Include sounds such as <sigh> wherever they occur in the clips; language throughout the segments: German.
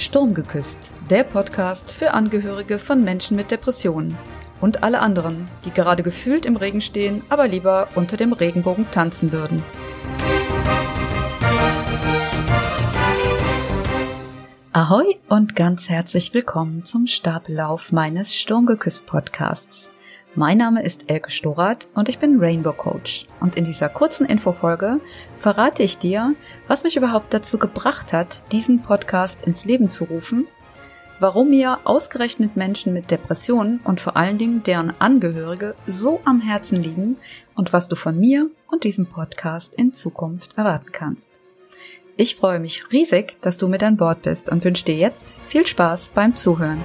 Sturm geküsst, der Podcast für Angehörige von Menschen mit Depressionen und alle anderen, die gerade gefühlt im Regen stehen, aber lieber unter dem Regenbogen tanzen würden. Ahoi und ganz herzlich willkommen zum Stapellauf meines Sturmgeküsst Podcasts. Mein Name ist Elke Storath und ich bin Rainbow Coach. Und in dieser kurzen Infofolge verrate ich dir, was mich überhaupt dazu gebracht hat, diesen Podcast ins Leben zu rufen, warum mir ausgerechnet Menschen mit Depressionen und vor allen Dingen deren Angehörige so am Herzen liegen und was du von mir und diesem Podcast in Zukunft erwarten kannst. Ich freue mich riesig, dass du mit an Bord bist und wünsche dir jetzt viel Spaß beim Zuhören.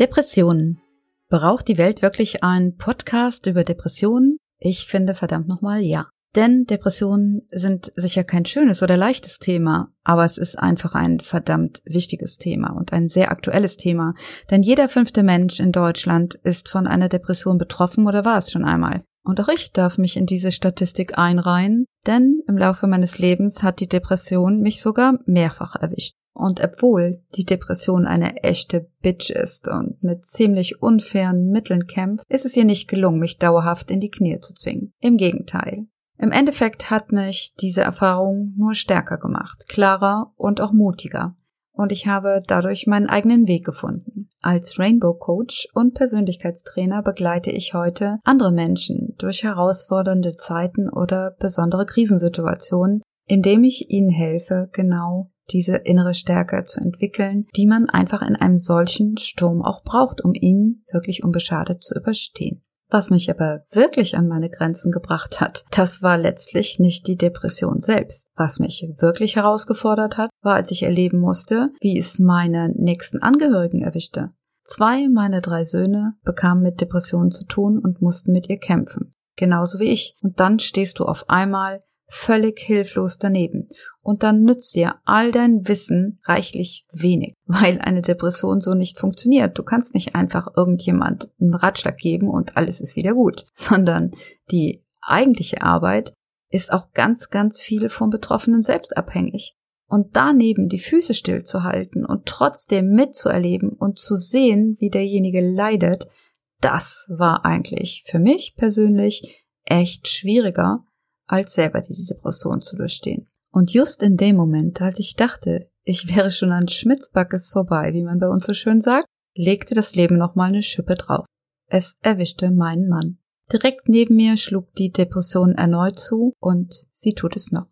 Depressionen. Braucht die Welt wirklich einen Podcast über Depressionen? Ich finde verdammt nochmal ja. Denn Depressionen sind sicher kein schönes oder leichtes Thema, aber es ist einfach ein verdammt wichtiges Thema und ein sehr aktuelles Thema. Denn jeder fünfte Mensch in Deutschland ist von einer Depression betroffen oder war es schon einmal. Und auch ich darf mich in diese Statistik einreihen, denn im Laufe meines Lebens hat die Depression mich sogar mehrfach erwischt. Und obwohl die Depression eine echte Bitch ist und mit ziemlich unfairen Mitteln kämpft, ist es ihr nicht gelungen, mich dauerhaft in die Knie zu zwingen. Im Gegenteil. Im Endeffekt hat mich diese Erfahrung nur stärker gemacht, klarer und auch mutiger. Und ich habe dadurch meinen eigenen Weg gefunden. Als Rainbow Coach und Persönlichkeitstrainer begleite ich heute andere Menschen durch herausfordernde Zeiten oder besondere Krisensituationen, indem ich ihnen helfe, genau diese innere Stärke zu entwickeln, die man einfach in einem solchen Sturm auch braucht, um ihn wirklich unbeschadet zu überstehen. Was mich aber wirklich an meine Grenzen gebracht hat, das war letztlich nicht die Depression selbst. Was mich wirklich herausgefordert hat, war, als ich erleben musste, wie es meine nächsten Angehörigen erwischte. Zwei meiner drei Söhne bekamen mit Depressionen zu tun und mussten mit ihr kämpfen. Genauso wie ich. Und dann stehst du auf einmal völlig hilflos daneben. Und dann nützt dir all dein Wissen reichlich wenig, <laughs> weil eine Depression so nicht funktioniert. Du kannst nicht einfach irgendjemand einen Ratschlag geben und alles ist wieder gut, <laughs> sondern die eigentliche Arbeit ist auch ganz, ganz viel vom Betroffenen selbst abhängig. Und daneben die Füße stillzuhalten und trotzdem mitzuerleben und zu sehen, wie derjenige leidet, das war eigentlich für mich persönlich echt schwieriger, als selber die Depression zu durchstehen. Und just in dem Moment, als ich dachte, ich wäre schon an Schmitzbackes vorbei, wie man bei uns so schön sagt, legte das Leben nochmal eine Schippe drauf. Es erwischte meinen Mann. Direkt neben mir schlug die Depression erneut zu und sie tut es noch.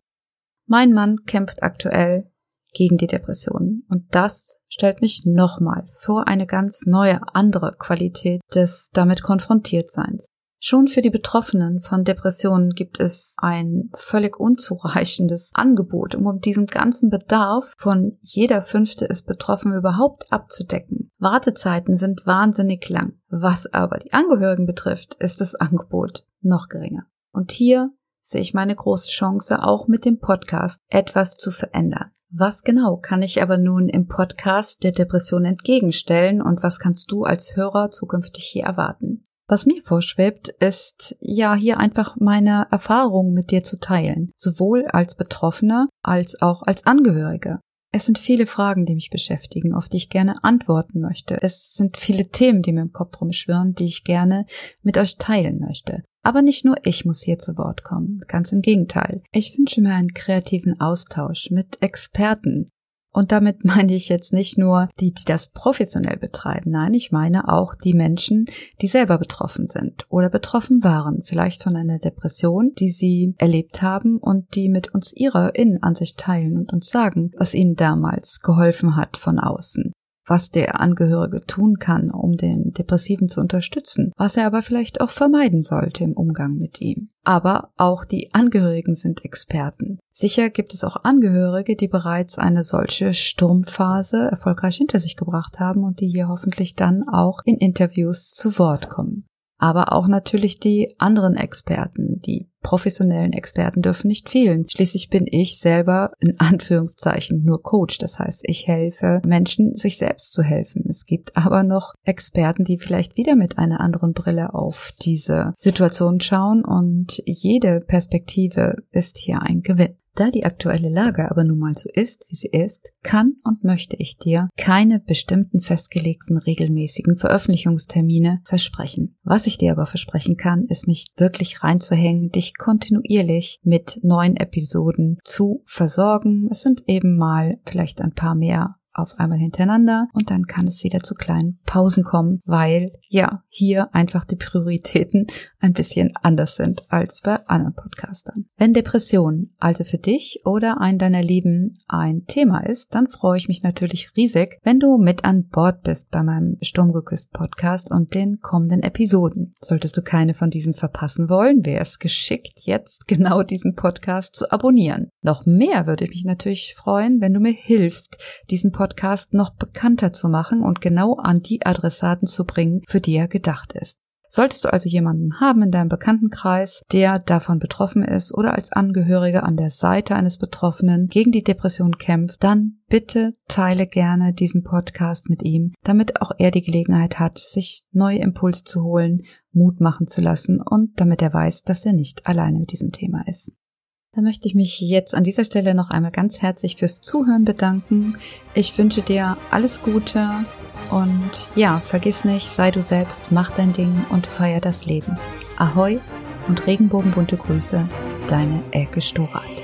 Mein Mann kämpft aktuell gegen die Depression und das stellt mich nochmal vor eine ganz neue andere Qualität des damit konfrontiert Seins. Schon für die Betroffenen von Depressionen gibt es ein völlig unzureichendes <laughs> Angebot, um diesen ganzen Bedarf von jeder Fünfte ist betroffen überhaupt abzudecken. Wartezeiten sind wahnsinnig lang. Was aber die Angehörigen betrifft, ist das Angebot noch geringer. Und hier sehe ich meine große Chance, auch mit dem Podcast etwas zu verändern. Was genau kann ich aber nun im Podcast der Depression entgegenstellen und was kannst du als Hörer zukünftig hier erwarten? Was mir vorschwebt, ist ja hier einfach meine Erfahrungen mit dir zu teilen, sowohl als Betroffener als auch als Angehörige. Es sind viele Fragen, die mich beschäftigen, auf die ich gerne antworten möchte. Es sind viele Themen, die mir im Kopf rumschwirren, die ich gerne mit euch teilen möchte. Aber nicht nur ich muss hier zu Wort kommen, ganz im Gegenteil. Ich wünsche mir einen kreativen Austausch mit Experten, und damit <laughs> meine ich jetzt nicht nur die, die das professionell betreiben. Nein, ich meine auch die Menschen, die selber betroffen sind oder betroffen waren, vielleicht von einer Depression, die sie erlebt haben und die mit uns ihre Innenansicht teilen und uns sagen, was ihnen damals geholfen hat von außen was der Angehörige tun kann, um den Depressiven zu unterstützen, was er aber vielleicht auch vermeiden sollte im Umgang mit ihm. Aber auch die Angehörigen sind Experten. Sicher gibt es auch Angehörige, die bereits eine solche Sturmphase erfolgreich hinter sich gebracht haben und die hier hoffentlich dann auch in Interviews zu Wort kommen aber auch natürlich die anderen Experten, die professionellen Experten dürfen nicht fehlen. Schließlich bin ich selber in Anführungszeichen nur Coach. Das heißt, ich helfe Menschen, sich selbst zu helfen. Es gibt aber noch Experten, die vielleicht wieder mit einer anderen Brille auf diese Situation schauen und jede Perspektive ist hier ein Gewinn. Da die aktuelle Lage aber nun mal so ist, wie sie ist, kann und möchte ich dir keine bestimmten festgelegten regelmäßigen Veröffentlichungstermine versprechen. Was ich dir aber versprechen kann, ist mich wirklich reinzuhängen, dich kontinuierlich mit neuen Episoden zu versorgen. Es sind eben mal vielleicht ein paar mehr auf einmal hintereinander und dann kann es wieder zu kleinen Pausen kommen, weil ja, hier einfach die Prioritäten <laughs> ein bisschen anders sind als bei anderen Podcastern. Wenn Depression also für dich oder einen deiner Lieben ein Thema ist, dann freue ich mich natürlich riesig, wenn du mit an Bord bist bei meinem Sturmgeküsst Podcast und den kommenden Episoden. Solltest du keine von diesen verpassen wollen, wäre es geschickt, jetzt genau diesen Podcast zu abonnieren. Noch mehr würde ich mich natürlich freuen, wenn du mir hilfst, diesen Podcast noch bekannter zu machen und genau an die Adressaten zu bringen, für die er gedacht ist. Solltest du also jemanden haben in deinem Bekanntenkreis, der davon betroffen ist oder als Angehörige an der Seite eines Betroffenen gegen die Depression kämpft, dann bitte teile gerne diesen Podcast mit ihm, damit auch er die Gelegenheit hat, sich neue Impulse zu holen, Mut machen zu lassen und damit er weiß, dass er nicht alleine mit diesem Thema ist. Da möchte ich mich jetzt an dieser Stelle noch einmal ganz herzlich fürs Zuhören bedanken. Ich wünsche dir alles Gute und ja, vergiss nicht, sei du selbst, mach dein Ding und feier das Leben. Ahoi und regenbogenbunte Grüße, deine Elke Storath.